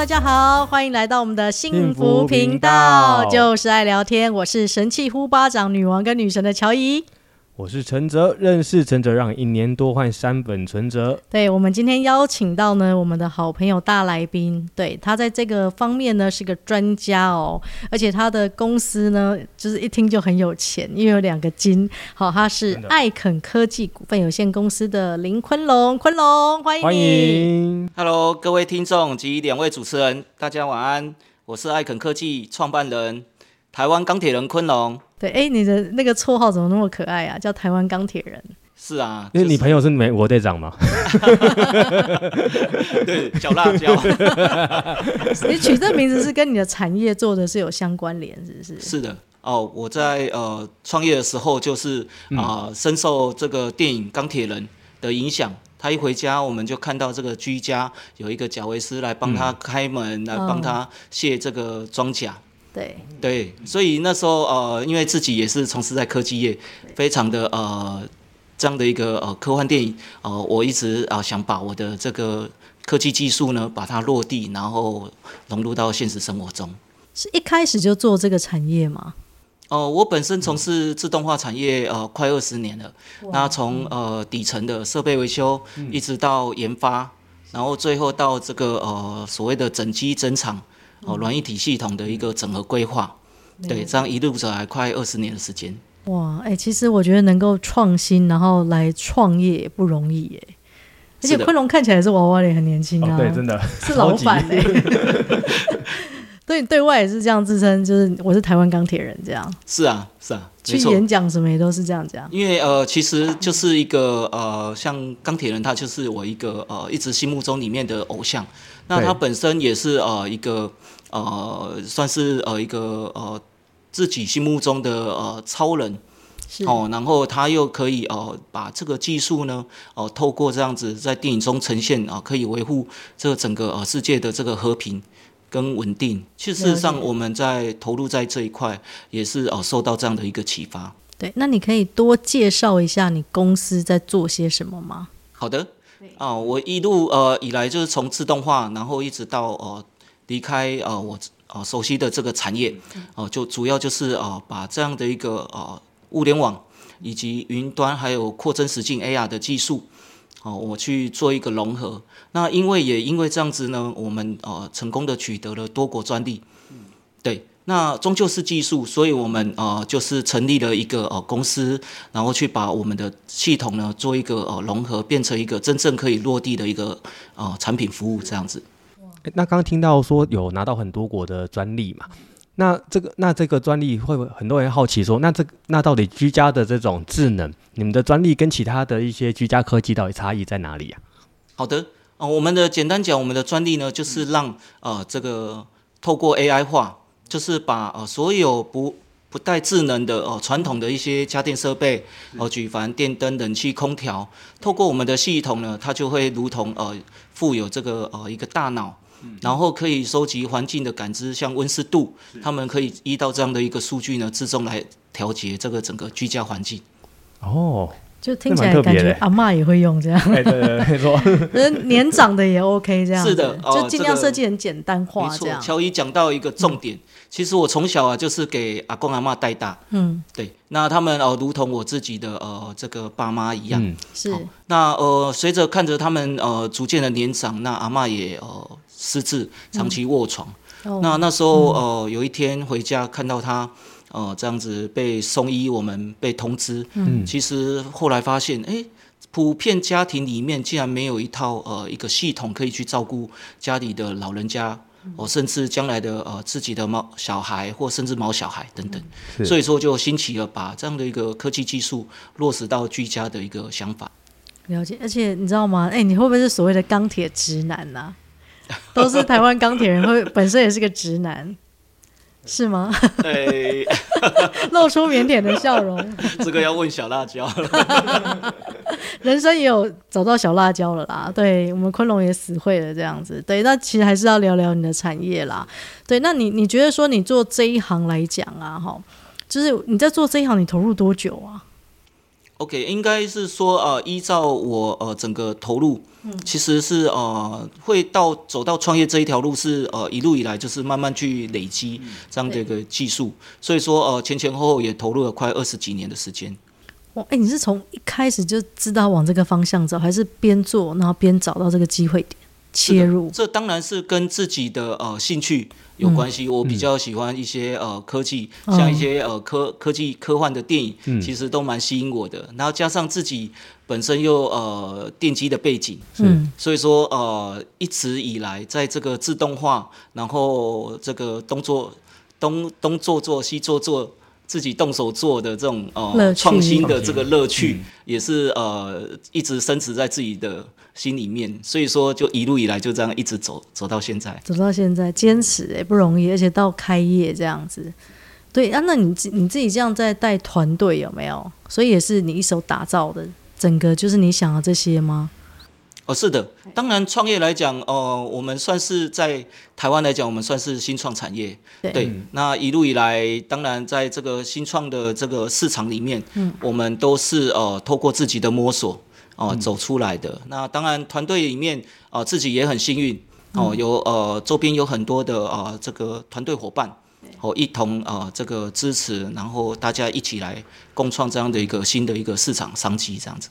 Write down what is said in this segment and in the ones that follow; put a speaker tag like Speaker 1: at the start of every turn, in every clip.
Speaker 1: 大家好，欢迎来到我们的幸福频道，就是爱聊天。我是神器呼巴掌女王跟女神的乔怡。
Speaker 2: 我是陈哲，认识陈哲让一年多换三本存折。
Speaker 1: 对，我们今天邀请到呢，我们的好朋友大来宾，对，他在这个方面呢是个专家哦，而且他的公司呢，就是一听就很有钱，因为有两个金。好，他是艾肯科技股份有限公司的林坤龙，坤龙欢迎。欢迎
Speaker 3: ，Hello，各位听众及两位主持人，大家晚安。我是艾肯科技创办人，台湾钢铁人坤龙。
Speaker 1: 对，哎，你的那个绰号怎么那么可爱啊？叫台湾钢铁人。
Speaker 3: 是啊，
Speaker 2: 因为你朋友是美国队长嘛？
Speaker 3: 对，小辣椒。
Speaker 1: 你取这名字是跟你的产业做的是有相关联，是不是？
Speaker 3: 是的，哦，我在呃创业的时候就是啊、呃，深受这个电影《钢铁人》的影响。他一回家，我们就看到这个居家有一个贾维斯来帮他开门，嗯、来帮他卸这个装甲。
Speaker 1: 对
Speaker 3: 对，所以那时候呃，因为自己也是从事在科技业，非常的呃这样的一个呃科幻电影，呃，我一直啊、呃、想把我的这个科技技术呢，把它落地，然后融入到现实生活中。
Speaker 1: 是一开始就做这个产业吗？
Speaker 3: 哦、呃，我本身从事自动化产业呃快二十年了，那从呃底层的设备维修，一直到研发，然后最后到这个呃所谓的整机整厂。哦，软一体系统的一个整合规划，对，这样一路走来快二十年的时间。
Speaker 1: 哇，哎、欸，其实我觉得能够创新，然后来创业也不容易耶。而且昆龙看起来是娃娃脸，很年轻啊、哦。
Speaker 2: 对，真的
Speaker 1: 是老板哎。对，对外也是这样自称，就是我是台湾钢铁人这样。
Speaker 3: 是啊，是啊，
Speaker 1: 去演讲什么也都是这样讲。
Speaker 3: 因为呃，其实就是一个呃，像钢铁人，他就是我一个呃，一直心目中里面的偶像。那他本身也是呃一个呃，算是呃一个呃自己心目中的呃超人。哦，然后他又可以呃把这个技术呢，哦、呃，透过这样子在电影中呈现啊、呃，可以维护这个整个呃世界的这个和平。跟稳定，其实事实上我们在投入在这一块，也是哦受到这样的一个启发。
Speaker 1: 对，那你可以多介绍一下你公司在做些什么吗？
Speaker 3: 好的，啊、我一路呃以来就是从自动化，然后一直到呃离开呃我呃熟悉的这个产业，哦、就主要就是呃把这样的一个呃物联网以及云端还有扩增实境 AR 的技术。哦，我去做一个融合。那因为也因为这样子呢，我们呃成功的取得了多国专利。对，那终究是技术，所以我们呃就是成立了一个呃公司，然后去把我们的系统呢做一个呃融合，变成一个真正可以落地的一个呃产品服务这样子。
Speaker 2: 那刚刚听到说有拿到很多国的专利嘛？那这个那这个专利会不会很多人好奇说，那这那到底居家的这种智能，你们的专利跟其他的一些居家科技到底差异在哪里啊？
Speaker 3: 好的，呃，我们的简单讲，我们的专利呢，就是让呃这个透过 AI 化，就是把呃所有不不带智能的呃传统的一些家电设备，呃举凡电灯、冷气、空调，透过我们的系统呢，它就会如同呃富有这个呃一个大脑。然后可以收集环境的感知，像温湿度，他们可以依照这样的一个数据呢，自动来调节这个整个居家环境。
Speaker 2: 哦，
Speaker 1: 就听起来感觉阿嬷也会用这样。
Speaker 2: 哎，对对对，没错。
Speaker 1: 年长的也 OK 这样。
Speaker 3: 是的，
Speaker 1: 就尽量设计很简单化
Speaker 3: 这样。乔伊讲到一个重点，嗯、其实我从小啊就是给阿公阿嬷带大。嗯，对。那他们哦，如同我自己的呃这个爸妈一样。嗯、
Speaker 1: 是。
Speaker 3: 那呃，随着看着他们呃逐渐的年长，那阿嬷也呃。失智，长期卧床。嗯、那那时候，嗯、呃，有一天回家看到他，呃，这样子被送医，我们被通知。嗯，其实后来发现，哎、欸，普遍家庭里面竟然没有一套呃一个系统可以去照顾家里的老人家，哦、呃，甚至将来的呃自己的猫小孩或甚至毛小孩等等。嗯、所以说，就兴起了把这样的一个科技技术落实到居家的一个想法。
Speaker 1: 了解，而且你知道吗？哎、欸，你会不会是所谓的钢铁直男呢、啊？都是台湾钢铁人，会本身也是个直男，是吗？
Speaker 3: 对，
Speaker 1: 露出腼腆的笑容。
Speaker 3: 这个要问小辣椒了
Speaker 1: 人生也有找到小辣椒了啦。对，我们昆龙也死会了这样子。对，那其实还是要聊聊你的产业啦。对，那你你觉得说你做这一行来讲啊，哈，就是你在做这一行，你投入多久啊？
Speaker 3: OK，应该是说呃，依照我呃整个投入，嗯，其实是呃会到走到创业这一条路是呃一路以来就是慢慢去累积这样的一个技术，嗯、所以说呃前前后后也投入了快二十几年的时间。
Speaker 1: 哇，哎，你是从一开始就知道往这个方向走，还是边做然后边找到这个机会点切入？
Speaker 3: 这当然是跟自己的呃兴趣。有关系，我比较喜欢一些呃科技，像一些呃科科技科幻的电影，其实都蛮吸引我的。然后加上自己本身又呃电机的背景，嗯，所以说呃一直以来在这个自动化，然后这个东做东东做做西做做，自己动手做的这种呃创新的这个乐趣，也是呃一直深植在自己的。心里面，所以说就一路以来就这样一直走走到现在，
Speaker 1: 走到现在坚持也不容易，而且到开业这样子，对啊，那你自你自己这样在带团队有没有？所以也是你一手打造的，整个就是你想要这些吗？
Speaker 3: 哦，是的，当然创业来讲，哦、呃，我们算是在台湾来讲，我们算是新创产业，对，对那一路以来，当然在这个新创的这个市场里面，嗯，我们都是呃透过自己的摸索。哦，走出来的那当然，团队里面啊、呃，自己也很幸运哦，有呃周边有很多的啊、呃、这个团队伙伴哦，一同啊、呃、这个支持，然后大家一起来共创这样的一个新的一个市场商机这样子。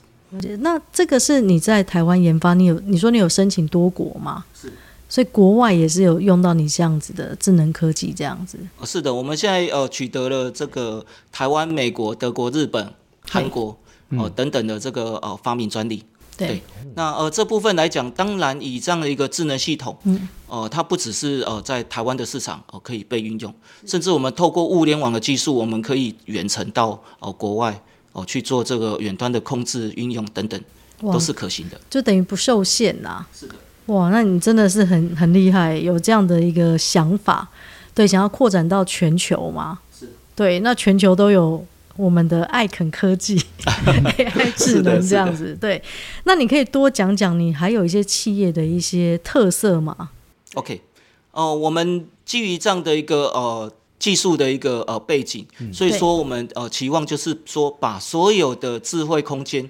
Speaker 1: 那这个是你在台湾研发，你有你说你有申请多国吗？是，所以国外也是有用到你这样子的智能科技这样子。
Speaker 3: 是的，我们现在呃取得了这个台湾、美国、德国、日本、韩国。哦，等等的这个呃发明专利，对，那呃这部分来讲，当然以这样的一个智能系统，嗯，呃，它不只是呃在台湾的市场哦、呃、可以被运用，甚至我们透过物联网的技术，我们可以远程到哦、呃、国外哦、呃、去做这个远端的控制运用等等，都是可行的，
Speaker 1: 就等于不受限呐。
Speaker 3: 是的，
Speaker 1: 哇，那你真的是很很厉害，有这样的一个想法，对，想要扩展到全球吗？是，对，那全球都有。我们的艾肯科技 AI 智能这样子，对，那你可以多讲讲你还有一些企业的一些特色吗
Speaker 3: ？OK，哦、呃，我们基于这样的一个呃技术的一个呃背景，嗯、所以说我们呃期望就是说把所有的智慧空间，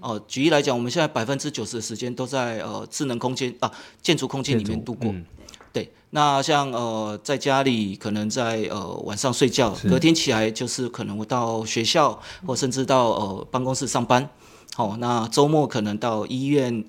Speaker 3: 哦、呃，举例来讲，我们现在百分之九十的时间都在呃智能空间啊建筑空间里面度过。对，那像呃，在家里可能在呃晚上睡觉，隔天起来就是可能我到学校或甚至到呃办公室上班，好、哦，那周末可能到医院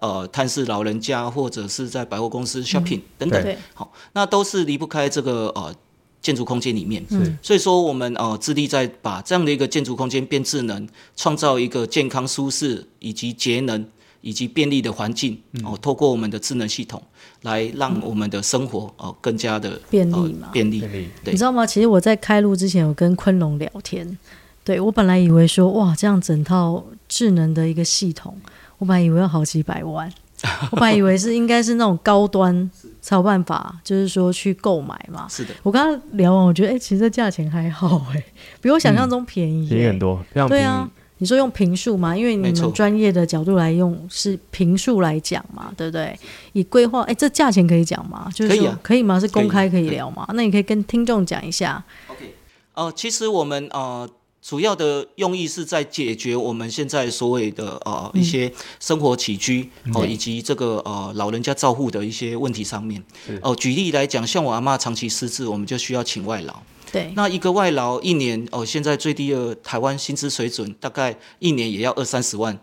Speaker 3: 呃探视老人家，或者是在百货公司 shopping、嗯、等等，好，那都是离不开这个呃建筑空间里面，嗯，所以说我们呃致力在把这样的一个建筑空间变智能，创造一个健康舒适以及节能。以及便利的环境哦，透过我们的智能系统来让我们的生活哦更加的
Speaker 1: 便利嘛，
Speaker 3: 便利。
Speaker 1: 你知道吗？其实我在开录之前有跟昆龙聊天，对，我本来以为说哇，这样整套智能的一个系统，我本来以为要好几百万，我本来以为是应该是那种高端才有办法，就是说去购买嘛。
Speaker 3: 是的，
Speaker 1: 我刚刚聊完，我觉得哎、欸，其实这价钱还好哎，比我想象中便宜，
Speaker 2: 便宜很多，非常便宜。对啊。
Speaker 1: 你说用平数吗？因为你们专业的角度来用是平数来讲嘛，对不对？以规划，哎，这价钱可以讲吗？就是说可以啊，可以吗？是公开可以聊吗？那你可以跟听众讲一下。
Speaker 3: OK，呃，其实我们呃主要的用意是在解决我们现在所谓的呃一些生活起居哦、呃、以及这个呃老人家照护的一些问题上面。哦、呃，举例来讲，像我阿妈长期失智，我们就需要请外劳。
Speaker 1: 对，
Speaker 3: 那一个外劳一年哦，现在最低的台湾薪资水准大概一年也要二三十万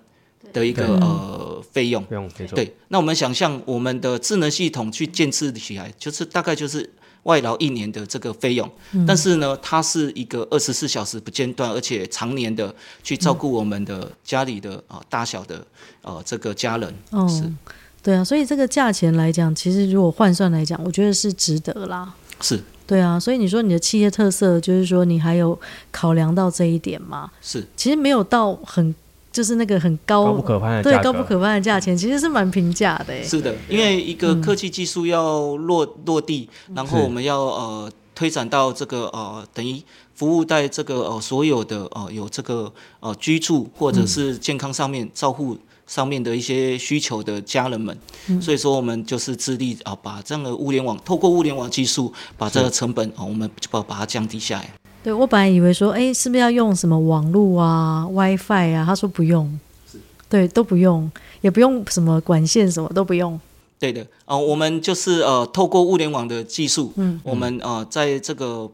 Speaker 3: 的一个呃费用。费用对，那我们想象我们的智能系统去建置起来，就是大概就是外劳一年的这个费用。嗯、但是呢，它是一个二十四小时不间断，而且常年的去照顾我们的家里的啊、呃、大小的呃这个家人。
Speaker 1: 哦，
Speaker 3: 是，
Speaker 1: 对啊，所以这个价钱来讲，其实如果换算来讲，我觉得是值得啦。
Speaker 3: 是。
Speaker 1: 对啊，所以你说你的企业特色就是说你还有考量到这一点吗？
Speaker 3: 是，
Speaker 1: 其实没有到很就是那个很高，
Speaker 2: 高不可攀的
Speaker 1: 对高不可攀的价钱，其实是蛮平价的。
Speaker 3: 是的，因为一个科技技术要落、嗯、落地，然后我们要呃推展到这个呃等于服务在这个呃所有的呃有这个呃居住或者是健康上面照护。上面的一些需求的家人们，嗯、所以说我们就是致力啊，把这样的物联网透过物联网技术，把这个成本啊，我们就把把它降低下来。
Speaker 1: 对，我本来以为说，哎，是不是要用什么网络啊、WiFi 啊？他说不用，对，都不用，也不用什么管线，什么都不用。
Speaker 3: 对的，呃，我们就是呃，透过物联网的技术，嗯，我们呃，在这个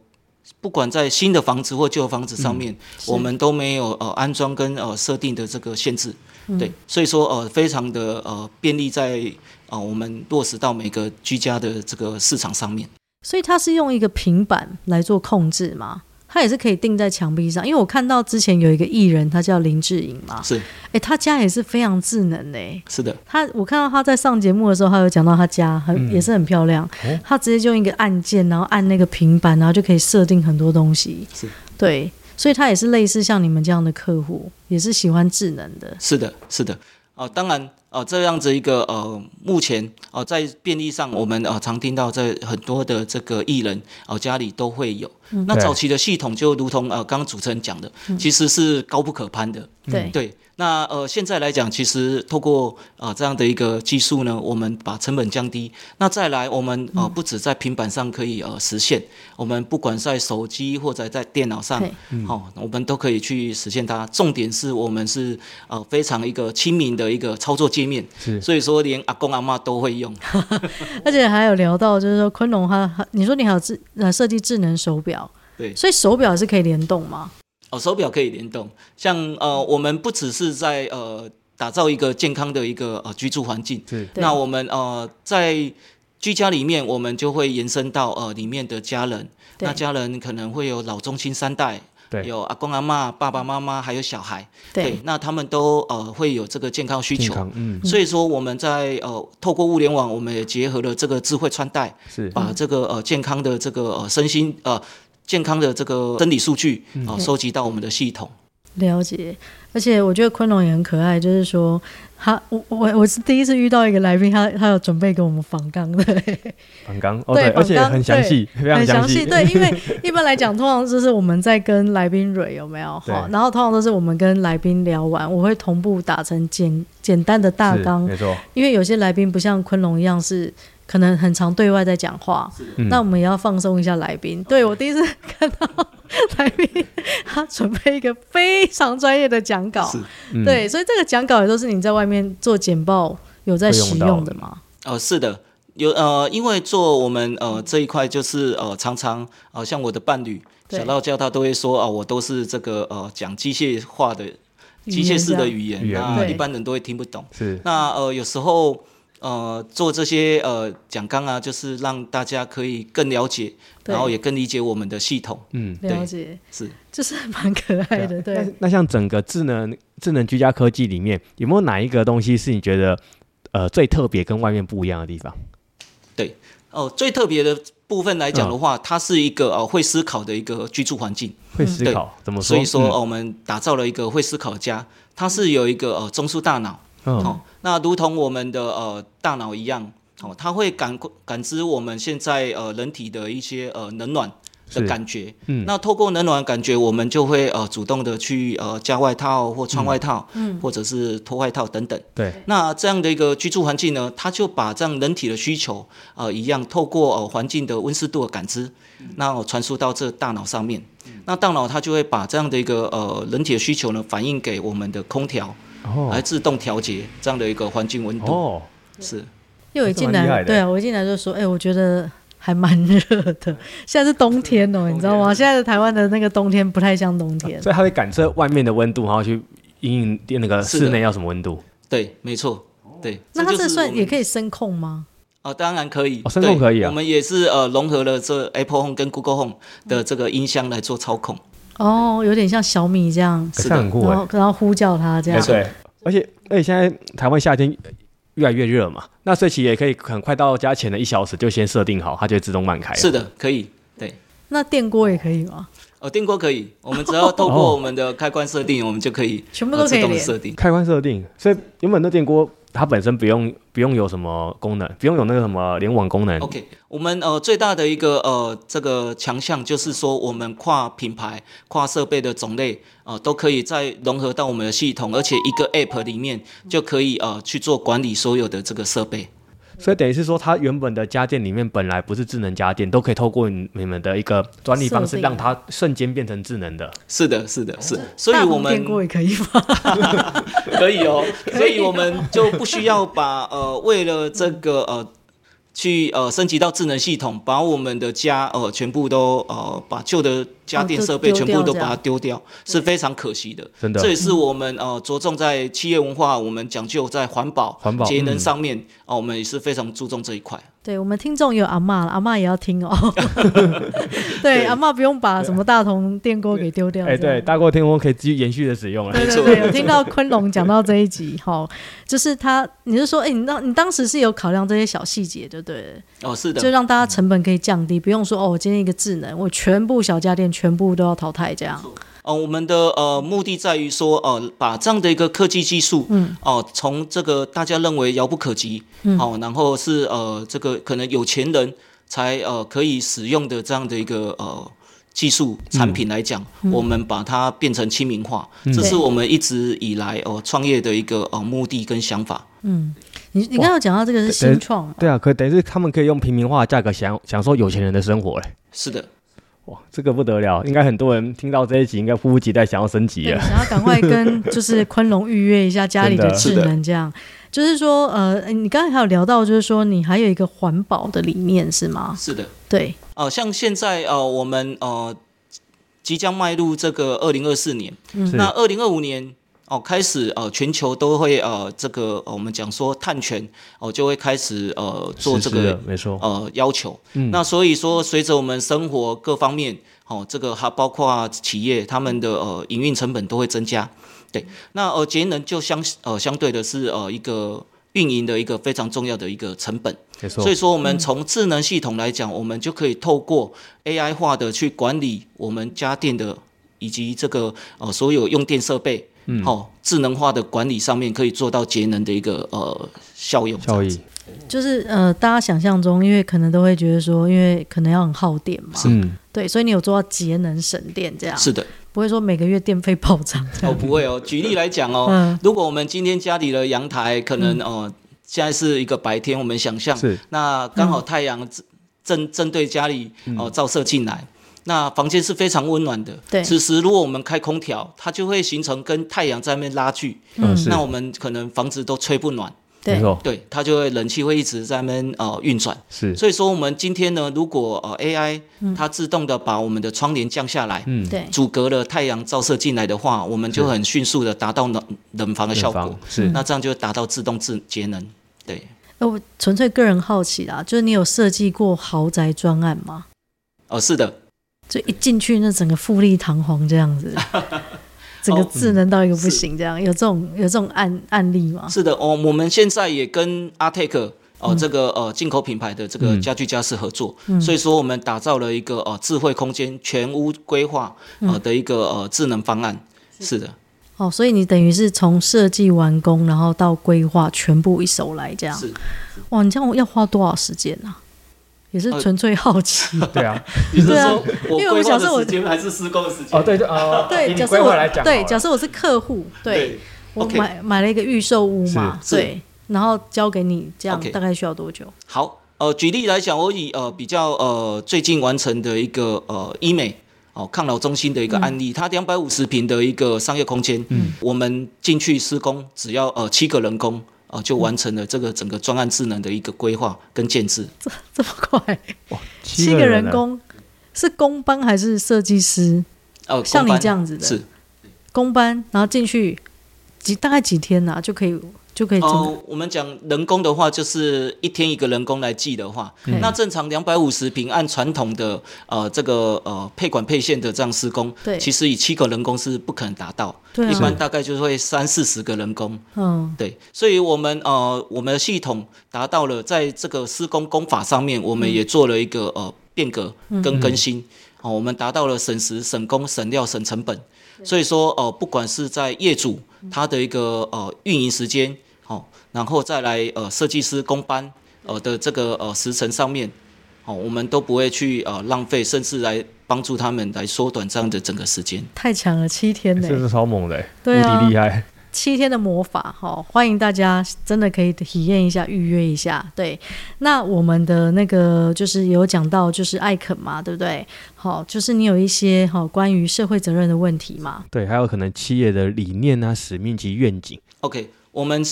Speaker 3: 不管在新的房子或旧房子上面，嗯、我们都没有呃安装跟呃设定的这个限制，嗯、对，所以说呃，非常的呃便利在呃我们落实到每个居家的这个市场上面。
Speaker 1: 所以它是用一个平板来做控制吗？它也是可以钉在墙壁上，因为我看到之前有一个艺人，他叫林志颖嘛，
Speaker 3: 是，
Speaker 1: 哎，他家也是非常智能的，
Speaker 3: 是的，
Speaker 1: 他我看到他在上节目的时候，他有讲到他家很、嗯、也是很漂亮，哦、他直接就用一个按键，然后按那个平板，然后就可以设定很多东西，
Speaker 3: 是，
Speaker 1: 对，所以他也是类似像你们这样的客户，也是喜欢智能的，
Speaker 3: 是的，是的，哦、呃，当然。哦，这样子一个呃，目前哦、呃，在便利上，我们啊常听到在很多的这个艺人哦、呃、家里都会有。嗯、那早期的系统就如同呃刚刚主持人讲的，嗯、其实是高不可攀的。
Speaker 1: 对、嗯、
Speaker 3: 对。那呃，现在来讲，其实透过啊、呃、这样的一个技术呢，我们把成本降低。那再来，我们啊、呃、不止在平板上可以呃实现，我们不管在手机或者在电脑上，好、嗯哦，我们都可以去实现它。重点是我们是呃非常一个亲民的一个操作界面，是所以说连阿公阿妈都会用。
Speaker 1: 而且还有聊到，就是说昆龙他，你说你还有智呃设计智能手表，
Speaker 3: 对，
Speaker 1: 所以手表是可以联动吗？
Speaker 3: 哦，手表可以联动，像呃，我们不只是在呃打造一个健康的一个呃居住环境，对那我们呃在居家里面，我们就会延伸到呃里面的家人，那家人可能会有老中青三代，对。有阿公阿妈、爸爸妈妈，还有小孩，对，对，那他们都呃会有这个健康需求，嗯，所以说我们在呃透过物联网，我们也结合了这个智慧穿戴，是。把这个呃健康的这个呃身心呃。健康的这个生理数据啊，收集到我们的系统。
Speaker 1: 了解，而且我觉得昆龙也很可爱，就是说他我我我是第一次遇到一个来宾，他他有准备给我们访纲的。
Speaker 2: 访纲哦，对，而且很详细，非常详细。
Speaker 1: 对，因为一般来讲，通常就是我们在跟来宾蕊有没有？好，然后通常都是我们跟来宾聊完，我会同步打成简简单的大纲。没错，因为有些来宾不像昆龙一样是。可能很常对外在讲话，嗯、那我们也要放松一下来宾。对，我第一次看到来宾，他准备一个非常专业的讲稿，嗯、对，所以这个讲稿也都是你在外面做简报有在使用的吗？
Speaker 3: 哦，是的，有呃，因为做我们呃这一块就是呃常常呃像我的伴侣小道教他都会说啊、呃，我都是这个呃讲机械化的机械式的语言，语言。那一般人都会听不懂。是，那呃有时候。呃，做这些呃讲纲啊，就是让大家可以更了解，然后也更理解我们的系统。嗯，
Speaker 1: 了解
Speaker 3: 是，
Speaker 1: 就是蛮可爱的。对，
Speaker 2: 那，那像整个智能智能居家科技里面，有没有哪一个东西是你觉得呃最特别跟外面不一样的地方？
Speaker 3: 对，哦、呃，最特别的部分来讲的话，嗯、它是一个呃会思考的一个居住环境。
Speaker 2: 会思考怎么说？
Speaker 3: 所以说、呃、我们打造了一个会思考家，它是有一个呃中枢大脑。嗯。哦那如同我们的呃大脑一样，哦，它会感感知我们现在呃人体的一些呃冷暖的感觉。嗯。那透过冷暖的感觉，我们就会呃主动的去呃加外套或穿外套，嗯，或者是脱外套等等。对。那这样的一个居住环境呢，它就把这样人体的需求呃一样，透过呃环境的温湿度的感知，那传输到这大脑上面。那大脑它就会把这样的一个呃人体的需求呢反映给我们的空调。来自动调节这样的一个环境温度哦，是。
Speaker 1: 因为我一进来，对啊，我一进来就说，哎、欸，我觉得还蛮热的。现在是冬天哦、喔，你知道吗？现在的台湾的那个冬天不太像冬天，
Speaker 2: 所以它会感测外面的温度，然后去因应那个室内要什么温度。
Speaker 3: 对，没错，对。
Speaker 1: 那它这算也可以声控吗？
Speaker 3: 哦，当然可以，
Speaker 2: 声控可以啊。
Speaker 3: 我们也是呃融合了这 Apple Home 跟 Google Home 的这个音箱来做操控。
Speaker 1: 哦，有点像小米这样，
Speaker 2: 是的，很酷，
Speaker 1: 然后然后呼叫它这样。
Speaker 2: 对。而且而且现在台湾夏天越来越热嘛，那睡起也可以很快到家前的一小时就先设定好，它就会自动慢开。
Speaker 3: 是的，可以。对，
Speaker 1: 那电锅也可以吗？
Speaker 3: 哦，电锅可以，我们只要透过 我们的开关设定，我们就可以
Speaker 1: 全部都可以
Speaker 3: 设定。
Speaker 2: 开关设定，所以原本的电锅。它本身不用不用有什么功能，不用有那个什么联网功能。
Speaker 3: OK，我们呃最大的一个呃这个强项就是说，我们跨品牌、跨设备的种类呃都可以再融合到我们的系统，而且一个 App 里面就可以呃去做管理所有的这个设备。
Speaker 2: 所以等于是说，它原本的家电里面本来不是智能家电，都可以透过你们的一个专利方式，让它瞬间变成智能的。
Speaker 3: 是的，是的，是。所以我们
Speaker 1: 电锅也可以吗？
Speaker 3: 可以哦。所以我们就不需要把呃，为了这个呃。去呃升级到智能系统，把我们的家呃全部都呃把旧的家电设备全部都把它丢掉，是非常可惜的。
Speaker 2: 真的，
Speaker 3: 这也是我们呃着重在企业文化，我们讲究在环保、环保节能上面啊、嗯呃，我们也是非常注重这一块。
Speaker 1: 对，我们听众有阿嬷，阿嬷也要听哦。对，阿嬷不用把什么大同电锅给丢掉。哎，
Speaker 2: 对，大锅电锅可以继续延续的使用了。
Speaker 1: 对对对，有听到昆龙讲到这一集，哈，就是他，你是说，哎，你当，你当时是有考量这些小细节，对不对？
Speaker 3: 哦，是的，
Speaker 1: 就让大家成本可以降低，不用说哦，我今天一个智能，我全部小家电全部都要淘汰这样。
Speaker 3: 哦，我们的呃目的在于说，呃，把这样的一个科技技术，嗯，哦、呃，从这个大家认为遥不可及，嗯，哦，然后是呃这个可能有钱人才呃可以使用的这样的一个呃技术产品来讲，嗯、我们把它变成亲民化，嗯、这是我们一直以来哦、呃、创业的一个呃目的跟想法。
Speaker 1: 嗯，你你刚刚讲到这个是新创，
Speaker 2: 对啊，可等于是他们可以用平民化的价格享享受有钱人的生活嘞。
Speaker 3: 是的。
Speaker 2: 哇，这个不得了！应该很多人听到这一集，应该迫不及待想要升级了，
Speaker 1: 想要赶快跟就是昆龙预约一下家里的智能，这样。就是说，呃，你刚才还有聊到，就是说你还有一个环保的理念是吗？
Speaker 3: 是的，
Speaker 1: 对。
Speaker 3: 哦、呃，像现在呃，我们呃即将迈入这个二零二四年，嗯、那二零二五年。哦，开始呃，全球都会呃，这个、呃、我们讲说碳权哦、呃，就会开始呃做这个
Speaker 2: 没错
Speaker 3: 呃要求。嗯，那所以说，随着我们生活各方面哦，这个还包括企业他们的呃营运成本都会增加。对，那呃节能就相呃相对的是呃一个运营的一个非常重要的一个成本。没错。所以说，我们从智能系统来讲，嗯、我们就可以透过 AI 化的去管理我们家电的以及这个呃所有用电设备。嗯，好、哦，智能化的管理上面可以做到节能的一个呃效用效益，
Speaker 1: 就是呃大家想象中，因为可能都会觉得说，因为可能要很耗电嘛，嗯，对，所以你有做到节能省电这样，
Speaker 3: 是的，
Speaker 1: 不会说每个月电费暴涨，
Speaker 3: 哦，不会哦。举例来讲哦，嗯、如果我们今天家里的阳台可能哦、呃、现在是一个白天，我们想象，是，那刚好太阳正正对家里哦、呃、照射进来。那房间是非常温暖的。对，此时如果我们开空调，它就会形成跟太阳在那边拉锯。嗯，那我们可能房子都吹不暖。对，对，它就会冷气会一直在那边呃运转。是，所以说我们今天呢，如果呃 AI 它自动的把我们的窗帘降下来，嗯，对，阻隔了太阳照射进来的话，我们就很迅速的达到冷冷房的效果。是，那这样就达到自动自节能。对。
Speaker 1: 那我纯粹个人好奇啦，就是你有设计过豪宅专案吗？
Speaker 3: 哦，是的。
Speaker 1: 就一进去，那整个富丽堂皇这样子，整个智能到一个不行，这样、哦嗯、有这种有这种案案例吗？
Speaker 3: 是的，哦，我们现在也跟 Artec 哦、呃，这个呃进口品牌的这个家具家饰合作，嗯、所以说我们打造了一个呃智慧空间全屋规划呃的一个呃智能方案。嗯、是的，
Speaker 1: 哦，所以你等于是从设计完工，然后到规划全部一手来这样。是，哇，你这样要花多少时间啊？也是纯粹好奇，
Speaker 2: 对啊，
Speaker 3: 你是说，因为我想说我时间还是施工的时间？
Speaker 2: 哦，对对啊，
Speaker 1: 对，假设我来讲对，假设我是客户，对，我买买了一个预售屋嘛，对，然后交给你，这样大概需要多久？
Speaker 3: 好，呃，举例来讲，我以呃比较呃最近完成的一个呃医美哦抗老中心的一个案例，它两百五十平的一个商业空间，嗯，我们进去施工只要呃七个人工。哦，就完成了这个整个专案智能的一个规划跟建制，
Speaker 1: 这 这么快？哇，七个人工是工班还是设计师？哦，像你这样子的是工班，然后进去几大概几天呐、啊、就可以？就可以。哦，
Speaker 3: 我们讲人工的话，就是一天一个人工来计的话，嗯、那正常两百五十平，按传统的呃这个呃配管配线的这样施工，对，其实以七个人工是不可能达到，对、啊，一般大概就会三四十个人工，嗯，对，所以我们呃我们的系统达到了在这个施工工法上面，我们也做了一个呃变革跟更新，哦、嗯，我们达到了省时、省工、省料、省成本，所以说呃不管是在业主他的一个呃运营时间。哦，然后再来呃，设计师工班呃的这个呃时程上面，哦，我们都不会去呃浪费，甚至来帮助他们来缩短这样的整个时间。
Speaker 1: 太强了，七天呢，
Speaker 2: 这是超猛的，
Speaker 1: 对啊，
Speaker 2: 无敌厉害。
Speaker 1: 七天的魔法，好，欢迎大家真的可以体验一下，预约一下。对，那我们的那个就是有讲到，就是艾肯嘛，对不对？好，就是你有一些好关于社会责任的问题嘛？
Speaker 2: 对，还有可能企业的理念啊、使命及愿景。
Speaker 3: OK，我们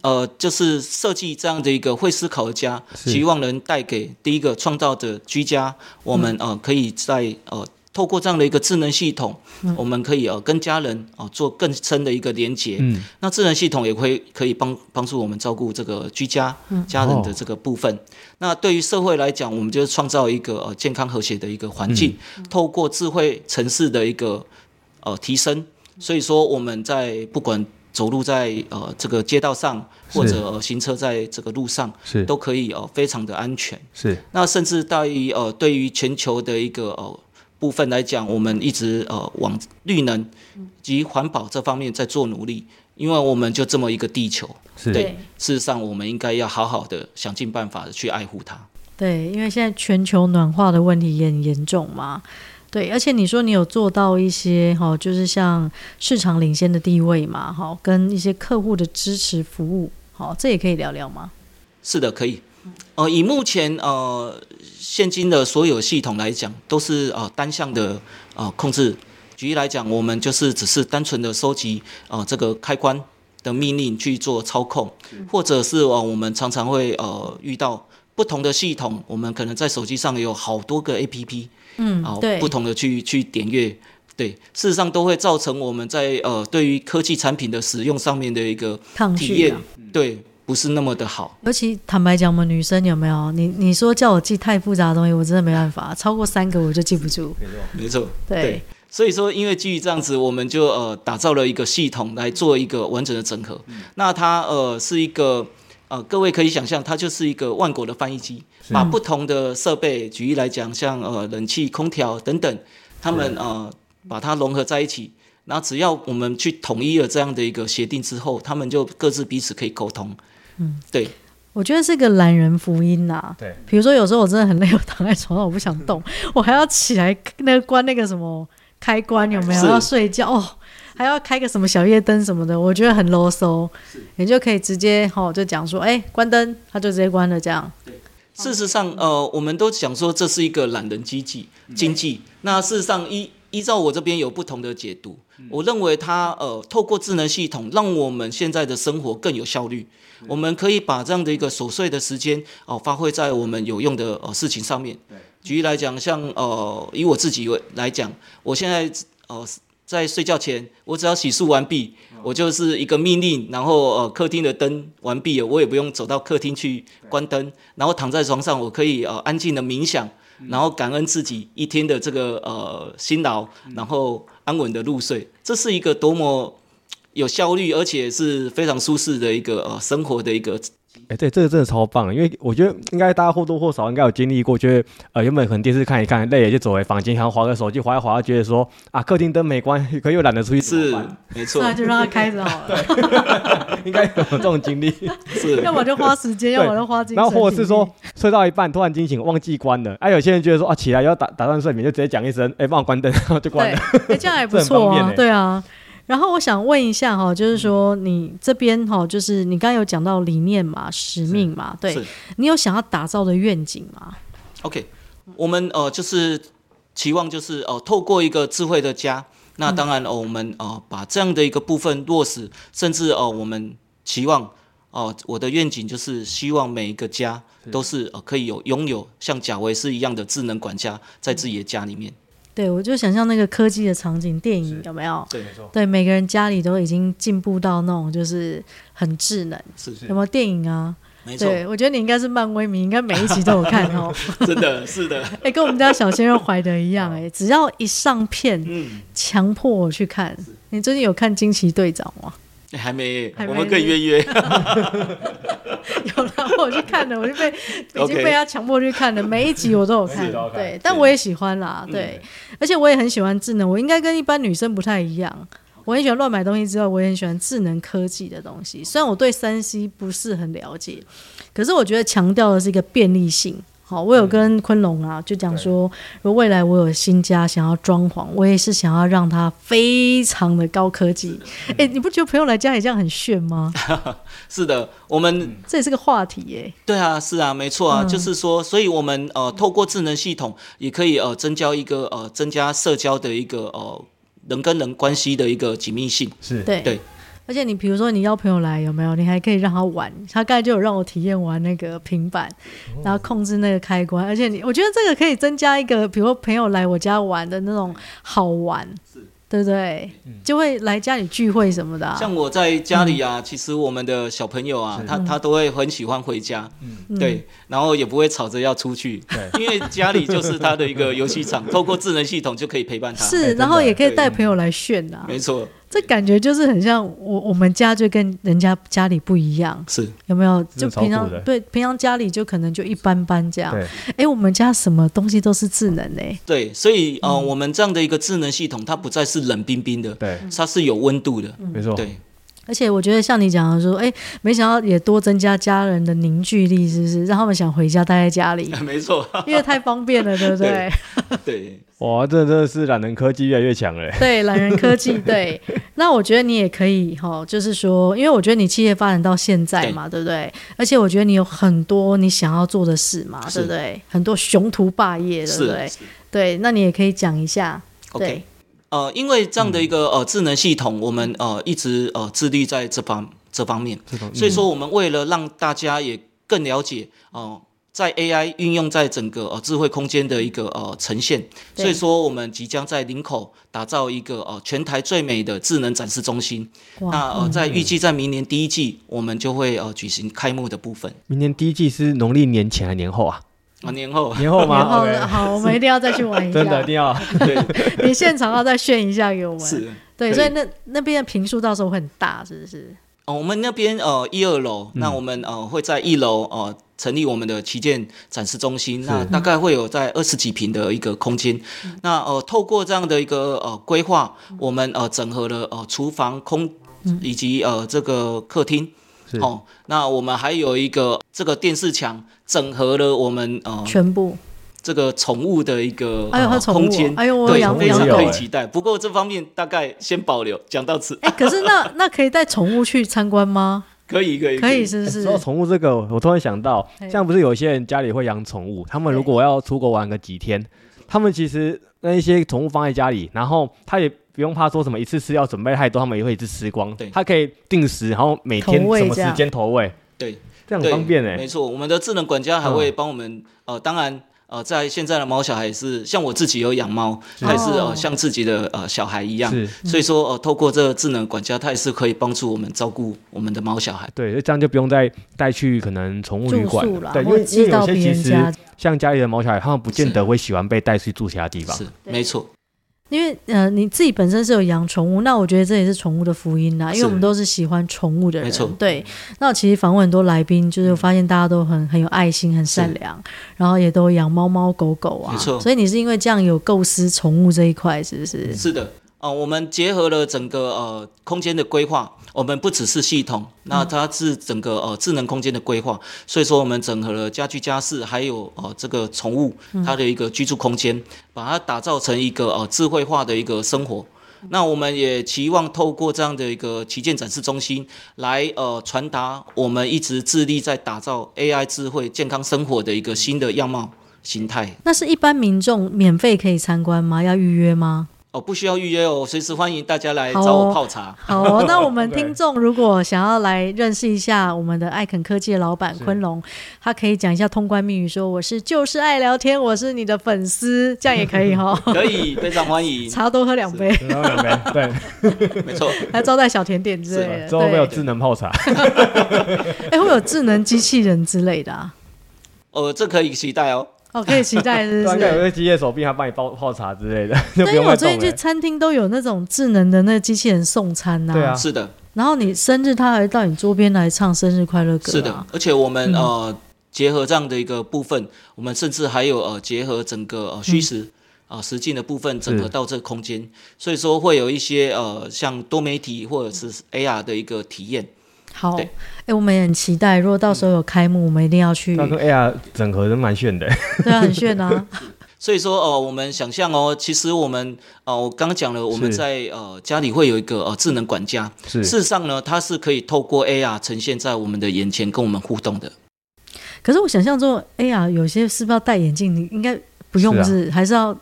Speaker 3: 呃就是设计这样的一个会思考的家，希望能带给第一个创造者居家，我们呃可以在呃。透过这样的一个智能系统，嗯、我们可以呃跟家人啊做更深的一个连接。嗯，那智能系统也会可以帮帮助我们照顾这个居家家人的这个部分。嗯、那对于社会来讲，我们就是创造一个呃健康和谐的一个环境。嗯、透过智慧城市的一个呃提升，所以说我们在不管走路在呃这个街道上，或者行车在这个路上，是都可以呃非常的安全。是，那甚至在于呃对于全球的一个呃。部分来讲，我们一直呃往绿能及环保这方面在做努力，因为我们就这么一个地球，是对，事实上我们应该要好好的想尽办法的去爱护它。
Speaker 1: 对，因为现在全球暖化的问题也很严重嘛。对，而且你说你有做到一些哈，就是像市场领先的地位嘛，哈，跟一些客户的支持服务，好，这也可以聊聊吗？
Speaker 3: 是的，可以。呃，以目前呃现今的所有系统来讲，都是呃单向的呃控制。举例来讲，我们就是只是单纯的收集呃这个开关的命令去做操控，或者是呃我们常常会呃遇到不同的系统，我们可能在手机上有好多个 APP，嗯，啊、呃，不同的去去点阅，对，事实上都会造成我们在呃对于科技产品的使用上面的一个体验，对。不是那么的好，
Speaker 1: 尤其坦白讲，我们女生有没有？你你说叫我记太复杂的东西，我真的没办法，超过三个我就记不住。
Speaker 3: 没错，没错，对，所以说，因为基于这样子，我们就呃打造了一个系统来做一个完整的整合。嗯、那它呃是一个呃，各位可以想象，它就是一个万国的翻译机，把不同的设备，举例来讲，像呃冷气、空调等等，他们呃把它融合在一起。然后只要我们去统一了这样的一个协定之后，他们就各自彼此可以沟通。嗯，对，
Speaker 1: 我觉得是个懒人福音呐、啊。对，比如说有时候我真的很累，我躺在床上我不想动，我还要起来那个关那个什么开关有没有？是要睡觉哦，还要开个什么小夜灯什么的，我觉得很啰嗦。你就可以直接哦，就讲说，哎，关灯，他就直接关了这样。对，
Speaker 3: 事实上，呃，我们都讲说这是一个懒人经济，经济。那事实上依依照我这边有不同的解读，我认为它呃透过智能系统，让我们现在的生活更有效率。我们可以把这样的一个琐碎的时间哦，发挥在我们有用的呃事情上面。举例来讲，像呃以我自己为来讲，我现在呃在睡觉前，我只要洗漱完毕，我就是一个命令，然后呃客厅的灯完毕了，我也不用走到客厅去关灯，然后躺在床上，我可以呃安静的冥想，然后感恩自己一天的这个呃辛劳，然后安稳的入睡。这是一个多么有效率，而且是非常舒适的一个呃生活的一个。
Speaker 2: 哎，对，这个真的超棒，因为我觉得应该大家或多或少应该有经历过，觉得呃原本可能电视看一看累了，就走回房间，然后滑个手机，滑一滑，觉得说啊客厅灯没关，可又懒得出去。
Speaker 3: 是，没错。
Speaker 1: 那就让它开着好了。
Speaker 2: 对 应该有这种经历。是。要
Speaker 1: 么就花时间，要么就花精
Speaker 2: 神。然后或者是说睡到一半突然惊醒，忘记关了。哎、啊，有些人觉得说啊起来要打打断睡眠，就直接讲一声，哎帮我关灯，然后就关了。
Speaker 1: 哎，这样也不 错啊。对啊。然后我想问一下哈，就是说你这边哈，就是你刚刚有讲到理念嘛、使命嘛，对，你有想要打造的愿景吗
Speaker 3: ？OK，我们呃就是期望就是哦、呃，透过一个智慧的家，那当然哦、呃，我们呃把这样的一个部分落实，甚至哦、呃，我们期望哦、呃，我的愿景就是希望每一个家都是呃可以有拥有像贾维斯一样的智能管家在自己的家里面。
Speaker 1: 对，我就想象那个科技的场景，电影有没有？对，没错。对，每个人家里都已经进步到那种就是很智能，是是。有没有电影啊？没错。对，我觉得你应该是漫威迷，应该每一集都有看哦。
Speaker 3: 真的是的。
Speaker 1: 哎，跟我们家小鲜肉怀德一样，哎，只要一上片，嗯，强迫我去看。你最近有看惊奇队长吗？
Speaker 3: 还没，我们可以约约。
Speaker 1: 有了，我去看了，我就被已经被他强迫去看了，每一集我都有看。对，但我也喜欢啦，对，而且我也很喜欢智能。我应该跟一般女生不太一样，我很喜欢乱买东西之外，我也很喜欢智能科技的东西。虽然我对三 C 不是很了解，可是我觉得强调的是一个便利性。好，我有跟昆龙啊，就讲说，如果未来我有新家想要装潢，我也是想要让它非常的高科技。哎、欸，你不觉得朋友来家里这样很炫吗？
Speaker 3: 是的，我们
Speaker 1: 这也是个话题耶。
Speaker 3: 对啊，是啊，没错啊，
Speaker 1: 嗯、
Speaker 3: 就是说，所以我们呃，透过智能系统也可以呃，增加一个呃，增加社交的一个呃，人跟人关系的一个紧密性。
Speaker 2: 是
Speaker 1: 对
Speaker 3: 对。
Speaker 1: 而且你比如说你邀朋友来有没有？你还可以让他玩，他刚才就有让我体验玩那个平板，然后控制那个开关。而且你我觉得这个可以增加一个，比如说朋友来我家玩的那种好玩，对不对？就会来家里聚会什么的、啊。
Speaker 3: 像我在家里啊，其实我们的小朋友啊，他他都会很喜欢回家，对，然后也不会吵着要出去，因为家里就是他的一个游戏场，透过智能系统就可以陪伴他。
Speaker 1: 是，然后也可以带朋友来炫啊。
Speaker 3: 没错。
Speaker 1: 这感觉就是很像我我们家就跟人家家里不一样，
Speaker 3: 是。
Speaker 1: 有没有？就平常对平常家里就可能就一般般这样。哎，我们家什么东西都是智能的。
Speaker 3: 对，所以呃，嗯、我们这样的一个智能系统，它不再是冷冰冰的，对，它是有温度的，没错、嗯，对。
Speaker 1: 而且我觉得像你讲的说，哎，没想到也多增加家人的凝聚力，是不是？让他们想回家待在家里。
Speaker 3: 没错，
Speaker 1: 因为太方便了，对不对？
Speaker 3: 对，对。
Speaker 2: 哇，这真的是懒人科技越来越强了。
Speaker 1: 对，懒人科技，对。那我觉得你也可以哈，就是说，因为我觉得你企业发展到现在嘛，对，对不对？而且我觉得你有很多你想要做的事嘛，对不对？很多雄图霸业，对不对？对，那你也可以讲一下。对。
Speaker 3: 呃，因为这样的一个呃智能系统，我们呃一直呃致力在这方这方面，所以说我们为了让大家也更了解哦、呃，在 AI 运用在整个呃智慧空间的一个呃呈现，所以说我们即将在林口打造一个呃全台最美的智能展示中心。那呃在预计在明年第一季，我们就会呃举行开幕的部分。
Speaker 2: 明年第一季是农历年前还是年后啊？
Speaker 3: 啊，年后，
Speaker 2: 年后吗？
Speaker 1: 年后的好，我们一定要再去玩一下，
Speaker 2: 真的一定要。
Speaker 3: 对，
Speaker 1: 你现场要再炫一下给我们。
Speaker 3: 是，
Speaker 1: 对，所以那那边的坪数到时候会很大，是不是？
Speaker 3: 哦，我们那边呃一二楼，那我们呃会在一楼呃成立我们的旗舰展示中心，那大概会有在二十几平的一个空间。那呃透过这样的一个呃规划，我们呃整合了呃厨房空以及呃这个客厅。哦，那我们还有一个这个电视墙，整合了我们呃
Speaker 1: 全部
Speaker 3: 这个宠物的一
Speaker 1: 个
Speaker 3: 空间，
Speaker 1: 哎呦我
Speaker 3: 养非常可以期待。不过这方面大概先保留，讲到此。
Speaker 1: 哎，可是那 那可以带宠物去参观吗？
Speaker 3: 可以可以
Speaker 1: 可以，是不是？
Speaker 2: 说到宠物这个，我突然想到，像不是有些人家里会养宠物，他们如果要出国玩个几天，他们其实那一些宠物放在家里，然后他也。不用怕说什么一次吃要准备太多，他们也会一次吃光。对，它可以定时，然后每天什么时间投喂。
Speaker 3: 对，
Speaker 2: 这样很方便哎。
Speaker 3: 没错，我们的智能管家还会帮我们。呃，当然，呃，在现在的猫小孩是像我自己有养猫，它也是呃像自己的呃小孩一样。是。所以说，呃，透过这个智能管家，它也是可以帮助我们照顾我们的猫小孩。
Speaker 2: 对，这样就不用再带去可能宠物旅馆
Speaker 1: 了。
Speaker 2: 对，因为有些其实像家里的猫小孩，他们不见得会喜欢被带去住其他地方。
Speaker 3: 是，没错。
Speaker 1: 因为呃，你自己本身是有养宠物，那我觉得这也是宠物的福音呐。因为我们都是喜欢宠物的人，没错。对，那我其实访问很多来宾，就是发现大家都很很有爱心，很善良，然后也都养猫猫狗狗啊。没错。所以你是因为这样有构思宠物这一块，是不是？
Speaker 3: 是的。啊、我们结合了整个呃空间的规划，我们不只是系统，那它是整个呃智能空间的规划，所以说我们整合了家居家饰，还有呃这个宠物它的一个居住空间，把它打造成一个呃智慧化的一个生活。那我们也期望透过这样的一个旗舰展示中心，来呃传达我们一直致力在打造 AI 智慧健康生活的一个新的样貌形态。
Speaker 1: 那是一般民众免费可以参观吗？要预约吗？
Speaker 3: 哦，不需要预约哦，随时欢迎大家来找我泡茶。
Speaker 1: 好哦，那我们听众如果想要来认识一下我们的艾肯科技的老板昆龙，他可以讲一下通关密语，说我是就是爱聊天，我是你的粉丝，这样也可以哈。
Speaker 3: 可以，非常欢迎。
Speaker 1: 茶多喝两杯，
Speaker 2: 喝两杯，对，
Speaker 3: 没错。
Speaker 1: 还招待小甜点之类的，
Speaker 2: 之后会有智能泡茶。
Speaker 1: 哎，会有智能机器人之类的啊？
Speaker 3: 呃，这可以期待哦。
Speaker 1: 哦，可以期待，是不是？
Speaker 2: 有个机械手臂，还帮你泡泡茶之类的。
Speaker 1: 对，因为我最近去餐厅都有那种智能的那个机器人送餐呐。对啊，
Speaker 3: 是的。
Speaker 1: 然后你生日，他还到你桌边来唱生日快乐歌。
Speaker 3: 是的，而且我们呃结合这样的一个部分，我们甚至还有呃结合整个呃虚实啊实境的部分整合到这个空间，所以说会有一些呃像多媒体或者是 AR 的一个体验。
Speaker 1: 好，哎、欸，我们也很期待，如果到时候有开幕，嗯、我们一定要去。
Speaker 2: 那跟 AR 整合的蛮炫的，
Speaker 1: 对啊，很炫啊。
Speaker 3: 所以说，呃，我们想象哦，其实我们，呃，我刚刚讲了，我们在呃家里会有一个呃智能管家，事实上呢，它是可以透过 AR 呈现在我们的眼前，跟我们互动的。
Speaker 1: 可是我想象中 AR 有些是不是要戴眼镜？你应该不用是，是啊、还是要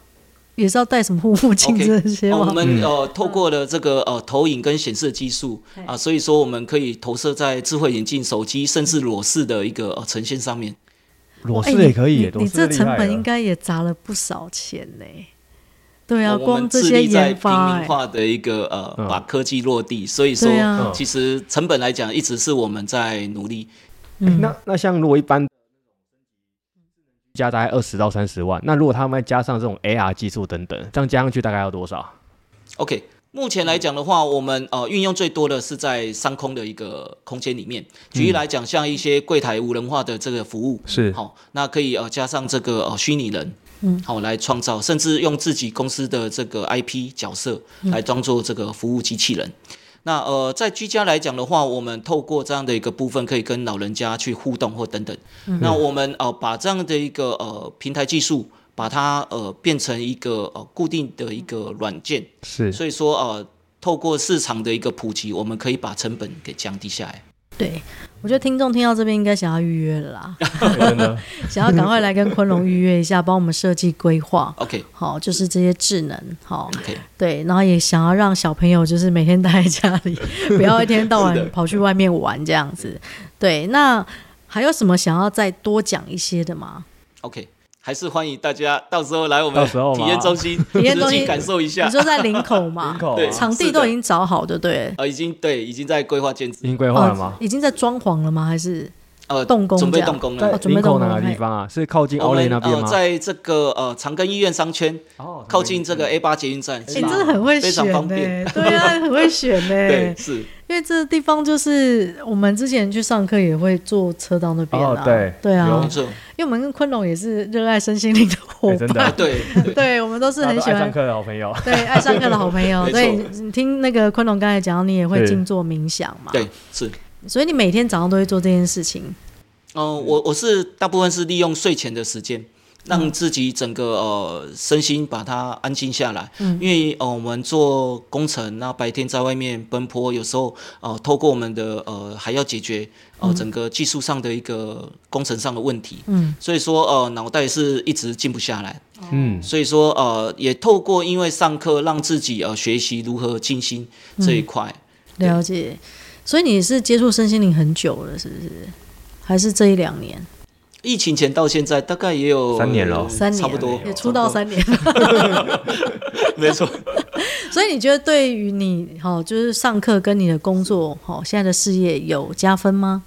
Speaker 1: 也是要戴什么护目镜这些吗？Okay.
Speaker 3: 我们呃透过了这个呃投影跟显示技术啊、呃，所以说我们可以投射在智慧眼镜、手机，甚至裸视的一个呃呈现上面。
Speaker 2: 裸视也可以，
Speaker 1: 欸、你，你这成本应该也砸了不少钱呢。对啊，光这些研发，
Speaker 3: 平民化的一个呃，把科技落地，所以说其实成本来讲，一直是我们在努力。
Speaker 2: 嗯，那那像如果一般加大概二十到三十万，那如果他们加上这种 AR 技术等等，这样加上去大概要多少
Speaker 3: ？OK。目前来讲的话，我们呃运用最多的是在商空的一个空间里面。举例来讲，像一些柜台无人化的这个服务是好，那可以呃加上这个呃虚拟人，嗯，好来创造，甚至用自己公司的这个 IP 角色来装作这个服务机器人。嗯、那呃在居家来讲的话，我们透过这样的一个部分，可以跟老人家去互动或等等。嗯、那我们呃把这样的一个呃平台技术。把它呃变成一个呃固定的一个软件，是，所以说呃透过市场的一个普及，我们可以把成本给降低下来。
Speaker 1: 对，我觉得听众听到这边应该想要预约了啦，想要赶快来跟昆龙预约一下，帮我们设计规划。OK，好，就是这些智能，好，OK，对，然后也想要让小朋友就是每天待在家里，不要一天到晚跑去外面玩这样子。对，那还有什么想要再多讲一些的吗
Speaker 3: ？OK。还是欢迎大家到时候来我们体验中心，体验中心感受一下。
Speaker 1: 你说在林口吗？对，场地都已经找好的，对。
Speaker 3: 呃，已经对，已经在规划建置。
Speaker 2: 已经规划了吗？
Speaker 1: 已经在装潢了吗？还是？
Speaker 3: 呃，
Speaker 1: 动工
Speaker 3: 准备动工了。
Speaker 2: 林口哪个地方啊？是靠近奥莱那边吗？
Speaker 3: 在这个呃长庚医院商圈，靠近这个 A 八捷运站。
Speaker 1: 你真的很会选，非常方便。对啊，很会选 呢。
Speaker 3: 对，是
Speaker 1: 因为这个地方就是我们之前去上课也会坐车到那边啊。
Speaker 2: 对，
Speaker 1: 对啊，因为我们跟昆龙也是热爱身心灵的伙伴。
Speaker 3: 对，
Speaker 1: 对，我们都是很喜欢
Speaker 2: 上课的好朋友。
Speaker 1: 对，爱上课的好朋友。所以，你听那个昆龙刚才讲，你也会静坐冥想嘛？
Speaker 3: 对，是。
Speaker 1: 所以你每天早上都会做这件事情？
Speaker 3: 哦、呃，我我是大部分是利用睡前的时间，让自己整个呃身心把它安静下来。嗯，因为呃我们做工程，那白天在外面奔波，有时候呃透过我们的呃还要解决呃整个技术上的一个工程上的问题。嗯，所以说呃脑袋是一直静不下来。嗯，所以说呃也透过因为上课让自己呃学习如何静心这一块。
Speaker 1: 嗯、了解，所以你是接触身心灵很久了，是不是？还是这一两年，
Speaker 3: 疫情前到现在大概也有
Speaker 2: 三年了，
Speaker 1: 三年
Speaker 3: 差不多。
Speaker 1: 也出道三年，
Speaker 3: 没错。
Speaker 1: 所以你觉得对于你好，就是上课跟你的工作好，现在的事业有加分吗？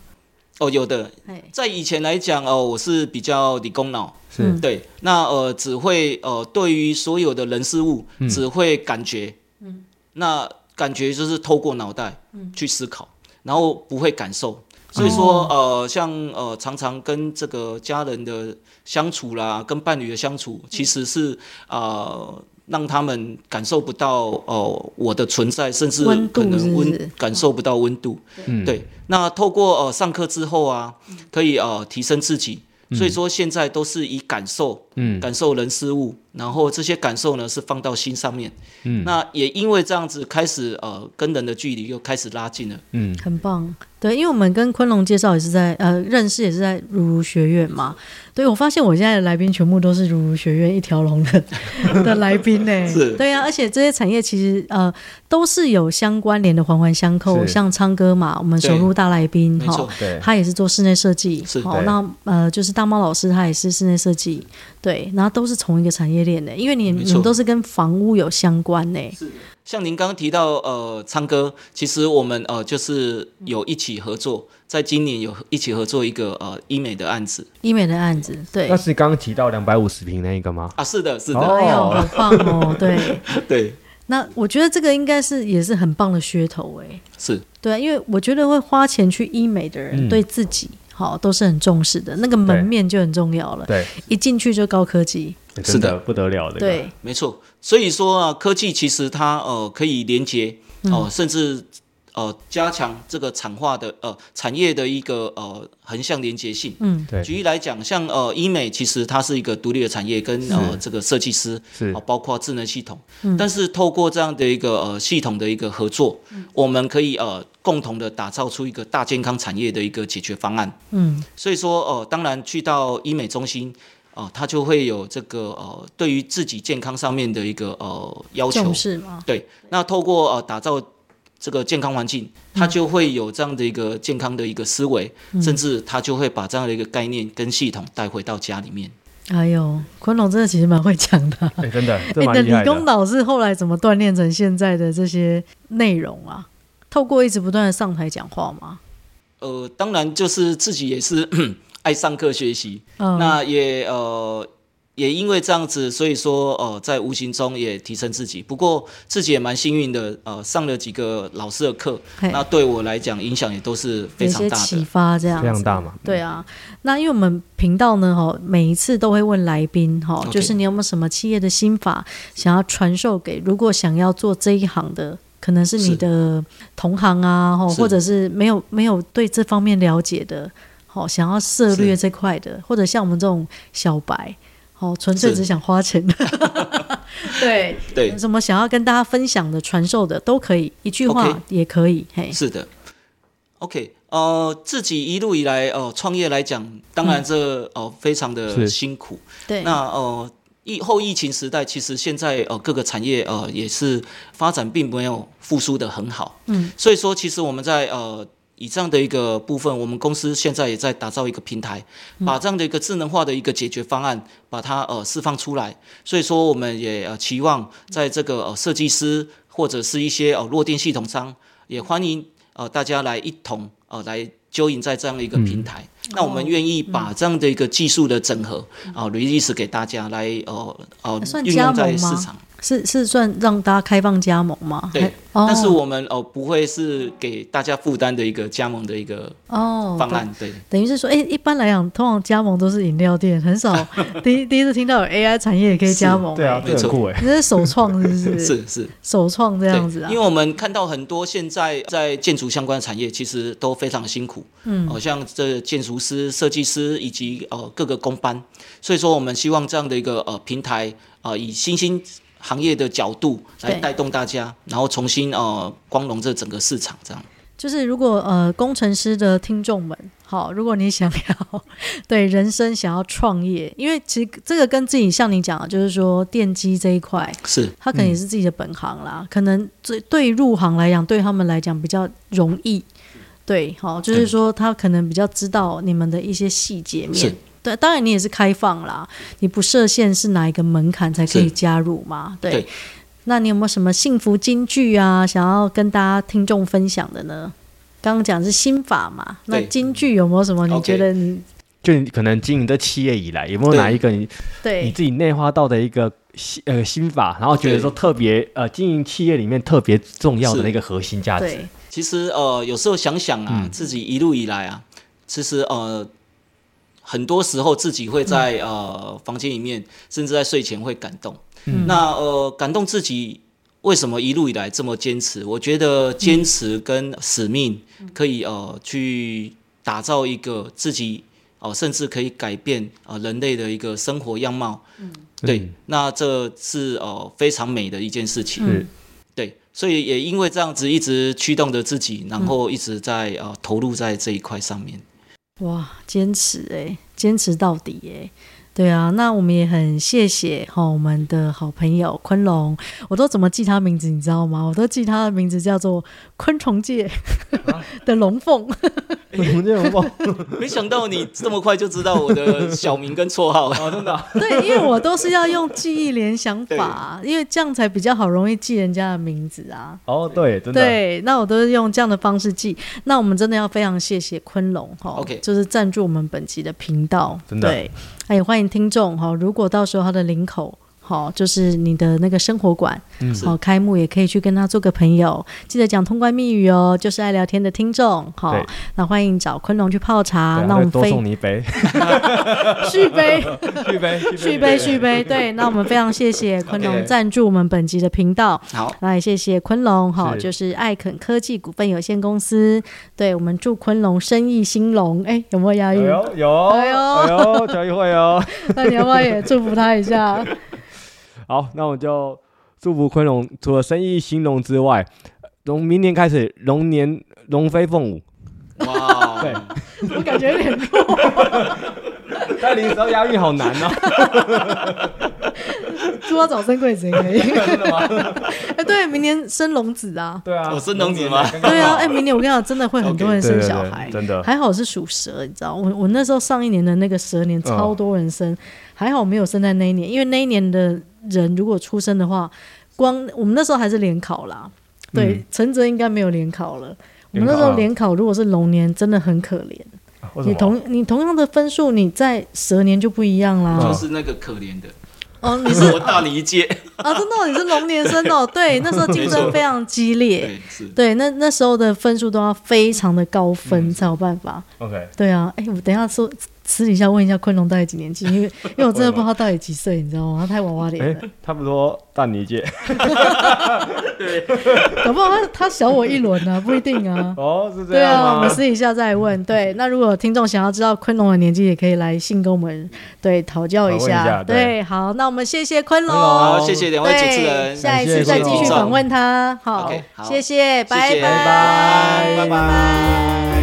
Speaker 3: 哦，有的。在以前来讲哦，我是比较理工脑，是。对。那呃，只会呃，对于所有的人事物，只会感觉，嗯，那感觉就是透过脑袋去思考，然后不会感受。所以说，呃，像呃，常常跟这个家人的相处啦，跟伴侣的相处，其实是呃，让他们感受不到哦、呃，我的存在，甚至可能温感受不到温度。嗯，对。那透过呃上课之后啊，可以呃提升自己。所以说现在都是以感受，嗯，感受人事物，然后这些感受呢是放到心上面，嗯，那也因为这样子开始呃跟人的距离又开始拉近了，嗯，
Speaker 1: 很棒，对，因为我们跟昆龙介绍也是在呃认识也是在如如学院嘛，对，我发现我现在的来宾全部都是如如学院一条龙的 的来宾呢，是，对呀、啊，而且这些产业其实呃都是有相关联的环环相扣，像昌哥嘛，我们首入大来宾哈，他也是做室内设计，好，那呃就是大猫老师他也是室内设计，对，然后都是从一个产业链的，因为你错你们都是跟房屋有相关呢。是，
Speaker 3: 像您刚刚提到呃昌哥，其实我们呃就是有一起合作，在今年有一起合作一个呃医美的案子，
Speaker 1: 医美的案子，对，
Speaker 2: 那是刚刚提到两百五十平那一个吗？
Speaker 3: 啊，是的，是的，
Speaker 1: 哎呦，好棒哦，对。
Speaker 3: 对。
Speaker 1: 那我觉得这个应该是也是很棒的噱头哎，
Speaker 3: 是。
Speaker 1: 对，因为我觉得会花钱去医美的人，对自己好都是很重视的，那个门面就很重要了。对，一进去就高科技，
Speaker 2: 是的，不得了的。
Speaker 1: 对，
Speaker 3: 没错。所以说啊，科技其实它呃可以连接哦，甚至呃加强这个产化的呃产业的一个呃横向连接性。
Speaker 1: 嗯，
Speaker 2: 对。
Speaker 3: 举例来讲，像呃医美，其实它是一个独立的产业，跟呃这个设计师
Speaker 2: 是、
Speaker 3: 呃，包括智能系统。嗯。但是透过这样的一个呃系统的一个合作，嗯、我们可以呃共同的打造出一个大健康产业的一个解决方案。
Speaker 1: 嗯。
Speaker 3: 所以说，呃，当然去到医美中心。哦，他就会有这个呃，对于自己健康上面的一个呃要求，
Speaker 1: 是吗？
Speaker 3: 对，那透过呃打造这个健康环境，他就会有这样的一个健康的一个思维，嗯、甚至他就会把这样的一个概念跟系统带回到家里面。
Speaker 1: 哎呦，昆龙真的其实蛮会讲的，
Speaker 2: 哎，真的，
Speaker 1: 你的理工导是后来怎么锻炼成现在的这些内容啊？透过一直不断的上台讲话吗？
Speaker 3: 呃，当然就是自己也是。爱上课学习，
Speaker 1: 嗯、
Speaker 3: 那也呃也因为这样子，所以说呃在无形中也提升自己。不过自己也蛮幸运的，呃上了几个老师的课，那对我来讲影响也都是非常大的，
Speaker 1: 启发这样
Speaker 2: 非常大嘛。
Speaker 1: 对啊，那因为我们频道呢，哈，每一次都会问来宾，哈，就是你有没有什么企业的心法想要传授给如果想要做这一行的，可能是你的同行啊，哈，或者是没有没有对这方面了解的。好，想要涉略这块的，或者像我们这种小白，好，纯粹只想花钱的，对
Speaker 3: 对，
Speaker 1: 有什么想要跟大家分享的、传授的都可以，一句话也可以。
Speaker 3: Okay, 嘿，是的，OK，呃，自己一路以来，呃，创业来讲，当然这呃、非常的辛苦。
Speaker 1: 对，
Speaker 3: 那呃疫后疫情时代，其实现在呃各个产业呃也是发展并没有复苏的很好。
Speaker 1: 嗯，
Speaker 3: 所以说，其实我们在呃。以这样的一个部分，我们公司现在也在打造一个平台，把这样的一个智能化的一个解决方案，把它呃释放出来。所以说，我们也呃期望在这个呃设计师或者是一些呃弱电系统商，也欢迎呃大家来一同呃来 join 在这样的一个平台。嗯、那我们愿意把这样的一个技术的整合啊 release 给大家来呃呃运用在市场。
Speaker 1: 是是算让大家开放加盟吗？
Speaker 3: 对，哦、但是我们哦不会是给大家负担的一个加盟的一个哦方案。对，对
Speaker 1: 等于是说，哎、欸，一般来讲，通常加盟都是饮料店，很少 第一第一次听到有 AI 产业也可以加盟。
Speaker 2: 对啊，没错，
Speaker 1: 你这是首创是不是？
Speaker 3: 是是
Speaker 1: 首创这样子啊。
Speaker 3: 因为我们看到很多现在在建筑相关的产业，其实都非常辛苦。嗯，好、呃、像这建筑师、设计师以及呃各个工班，所以说我们希望这样的一个呃平台啊、呃，以新兴。行业的角度来带动大家，然后重新呃光荣这整个市场，这样。
Speaker 1: 就是如果呃工程师的听众们，好，如果你想要对人生想要创业，因为其实这个跟自己像你讲的，就是说电机这一块
Speaker 3: 是，
Speaker 1: 他可能也是自己的本行啦，嗯、可能对对入行来讲，对他们来讲比较容易，对，好，就是说他可能比较知道你们的一些细节面。对，当然你也是开放啦，你不设限是哪一个门槛才可以加入嘛？对，对，那你有没有什么幸福金句啊，想要跟大家听众分享的呢？刚刚讲是心法嘛，那金句有没有什么？你觉得你
Speaker 2: 就你可能经营的企业以来，有没有哪一个你对你自己内化到的一个心呃心法，然后觉得说特别呃经营企业里面特别重要的那个核心价值？
Speaker 3: 其实呃有时候想想啊，嗯、自己一路以来啊，其实呃。很多时候自己会在呃房间里面，甚至在睡前会感动。嗯、那呃感动自己为什么一路以来这么坚持？我觉得坚持跟使命可以呃去打造一个自己哦、呃，甚至可以改变呃人类的一个生活样貌。嗯、对，那这是呃非常美的一件事情。
Speaker 1: 嗯、
Speaker 3: 对，所以也因为这样子一直驱动着自己，然后一直在呃投入在这一块上面。
Speaker 1: 哇，坚持哎，坚持到底哎，对啊，那我们也很谢谢哈，我们的好朋友昆龙，我都怎么记他名字，你知道吗？我都记他的名字叫做昆虫界 的龙凤。
Speaker 2: 龙凤，
Speaker 3: 没想到你这么快就知道我的小名跟绰号啊！真的、啊？
Speaker 1: 对，因为我都是要用记忆联想法，因为这样才比较好，容易记人家的名字啊。
Speaker 2: 哦，对，真的。
Speaker 1: 对，那我都是用这样的方式记。那我们真的要非常谢谢昆龙哈
Speaker 3: ，OK，
Speaker 1: 就是赞助我们本集的频道。
Speaker 2: 真的。
Speaker 1: 对，哎欢迎听众哈，如果到时候他的领口好，就是你的那个生活馆，
Speaker 2: 嗯，
Speaker 1: 好，开幕也可以去跟他做个朋友，记得讲通关密语哦，就是爱聊天的听众，好，那欢迎找昆龙去泡茶，那我们
Speaker 2: 多送你一 杯，
Speaker 1: 续杯，
Speaker 2: 续杯，
Speaker 1: 续杯，续杯，对，那我们非常谢谢 昆龙赞助我们本集的频道，
Speaker 3: 好，
Speaker 1: 那也谢谢昆龙，哈，就是艾肯科技股份有限公司，对我们祝昆龙生意兴隆，哎，有没有押韵？
Speaker 2: 有，有，哎呦，哎呦，交易会哦，
Speaker 1: 那你要不要也祝福他一下？
Speaker 2: 好，那我就祝福昆龙，除了生意兴隆之外，从明年开始龙年龙飞凤舞。
Speaker 3: 哇，
Speaker 2: 对，
Speaker 1: 我感觉有点弱。
Speaker 2: 但你时候押韵好难哦。
Speaker 1: 祝他早生贵子也可以。
Speaker 2: 真的吗？
Speaker 1: 哎、欸，对，明年生龙子啊。
Speaker 2: 对啊，
Speaker 3: 我生龙子吗？
Speaker 1: 对啊，哎、欸，明年我跟你讲，真的会很多人生小孩
Speaker 2: 真的。
Speaker 1: 还好是属蛇，你知道，我我那时候上一年的那个蛇年超多人生，嗯、还好没有生在那一年，因为那一年的人如果出生的话，光我们那时候还是联考啦。对，陈、嗯、泽应该没有联考了。我们那时候联考如果是龙年，真的很可怜。你同你同样的分数，你在蛇年就不一样啦。
Speaker 3: 就是那个可怜的。
Speaker 1: 哦，你是
Speaker 3: 我大你一届
Speaker 1: 啊，真的、哦，你是龙年生哦。对，那时候竞争非常激烈，
Speaker 3: 对，
Speaker 1: 对，那那时候的分数都要非常的高分、嗯、才有办法。
Speaker 2: OK，
Speaker 1: 对啊，哎，我等一下说私底下问一下昆龙到底几年级，因为因为我真的不知道他到底几岁，你知道吗？他太娃娃脸了。
Speaker 2: 差不多大你一届。
Speaker 3: 对，
Speaker 1: 搞不好他他小我一轮呢、啊，不一定啊。
Speaker 2: 哦，是这样。
Speaker 1: 对啊，我们私底下再问。对，那如果听众想要知道昆龙的年纪，也可以来信跟我们对讨教一下。一下对，对，好，那我们谢谢昆龙，
Speaker 3: 好，谢谢两位主持人，
Speaker 1: 下一次再继续访问他。好，
Speaker 3: 谢谢，
Speaker 1: 谢谢，拜拜，
Speaker 3: 拜拜，拜拜。